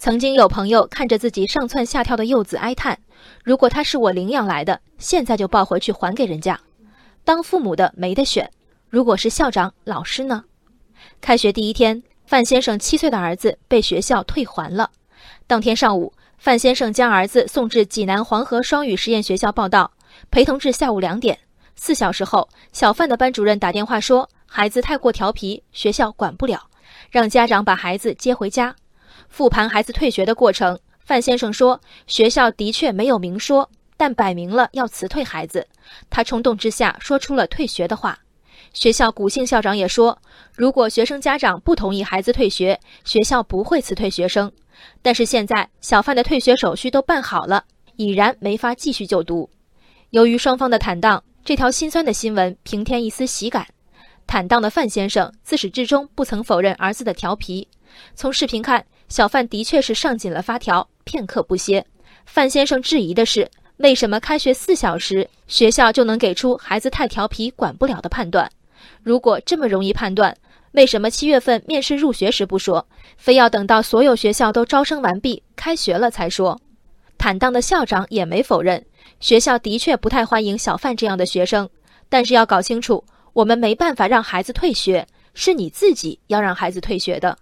曾经有朋友看着自己上蹿下跳的幼子哀叹：“如果他是我领养来的，现在就抱回去还给人家。”当父母的没得选，如果是校长、老师呢？开学第一天，范先生七岁的儿子被学校退还了。当天上午，范先生将儿子送至济南黄河双语实验学校报到，陪同至下午两点。四小时后，小范的班主任打电话说，孩子太过调皮，学校管不了，让家长把孩子接回家。复盘孩子退学的过程，范先生说，学校的确没有明说，但摆明了要辞退孩子。他冲动之下说出了退学的话。学校古姓校长也说，如果学生家长不同意孩子退学，学校不会辞退学生。但是现在小范的退学手续都办好了，已然没法继续就读。由于双方的坦荡，这条心酸的新闻平添一丝喜感。坦荡的范先生自始至终不曾否认儿子的调皮。从视频看，小范的确是上紧了发条，片刻不歇。范先生质疑的是，为什么开学四小时，学校就能给出孩子太调皮管不了的判断？如果这么容易判断，为什么七月份面试入学时不说，非要等到所有学校都招生完毕、开学了才说？坦荡的校长也没否认，学校的确不太欢迎小范这样的学生，但是要搞清楚，我们没办法让孩子退学，是你自己要让孩子退学的。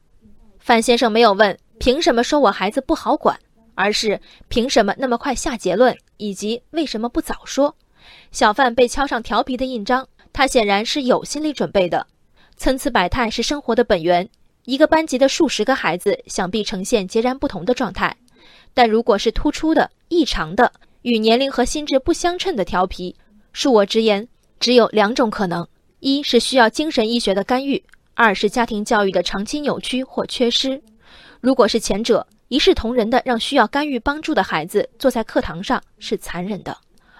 范先生没有问凭什么说我孩子不好管，而是凭什么那么快下结论，以及为什么不早说？小范被敲上调皮的印章。他显然是有心理准备的，参差百态是生活的本源。一个班级的数十个孩子，想必呈现截然不同的状态。但如果是突出的、异常的、与年龄和心智不相称的调皮，恕我直言，只有两种可能：一是需要精神医学的干预；二是家庭教育的长期扭曲或缺失。如果是前者，一视同仁的让需要干预帮助的孩子坐在课堂上是残忍的；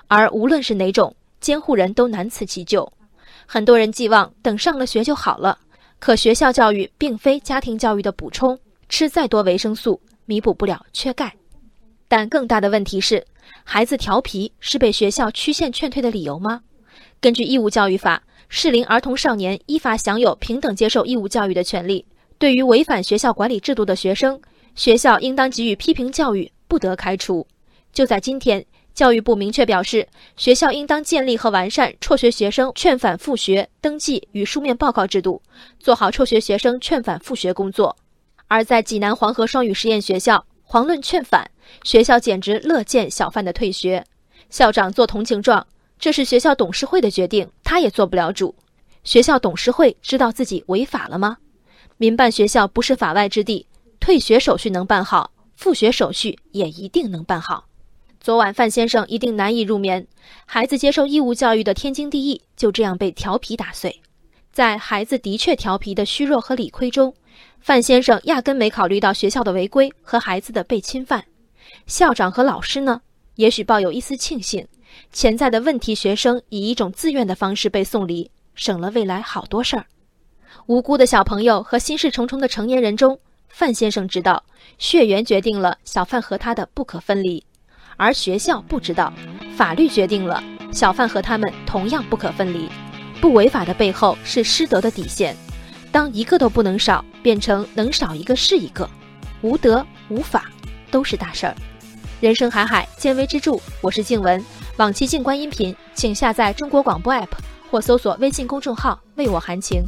而无论是哪种，监护人都难辞其咎。很多人寄望等上了学就好了，可学校教育并非家庭教育的补充，吃再多维生素弥补不了缺钙。但更大的问题是，孩子调皮是被学校曲线劝退的理由吗？根据义务教育法，适龄儿童少年依法享有平等接受义务教育的权利。对于违反学校管理制度的学生，学校应当给予批评教育，不得开除。就在今天。教育部明确表示，学校应当建立和完善辍学学生劝返复学登记与书面报告制度，做好辍学学生劝返复学工作。而在济南黄河双语实验学校，遑论劝返，学校简直乐见小范的退学。校长做同情状，这是学校董事会的决定，他也做不了主。学校董事会知道自己违法了吗？民办学校不是法外之地，退学手续能办好，复学手续也一定能办好。昨晚范先生一定难以入眠，孩子接受义务教育的天经地义就这样被调皮打碎。在孩子的确调皮的虚弱和理亏中，范先生压根没考虑到学校的违规和孩子的被侵犯。校长和老师呢？也许抱有一丝庆幸，潜在的问题学生以一种自愿的方式被送离，省了未来好多事儿。无辜的小朋友和心事重重的成年人中，范先生知道，血缘决定了小范和他的不可分离。而学校不知道，法律决定了小范和他们同样不可分离。不违法的背后是师德的底线。当一个都不能少，变成能少一个是一个，无德无法都是大事儿。人生海海，见微知著。我是静文，往期静观音频，请下载中国广播 APP 或搜索微信公众号“为我含情”。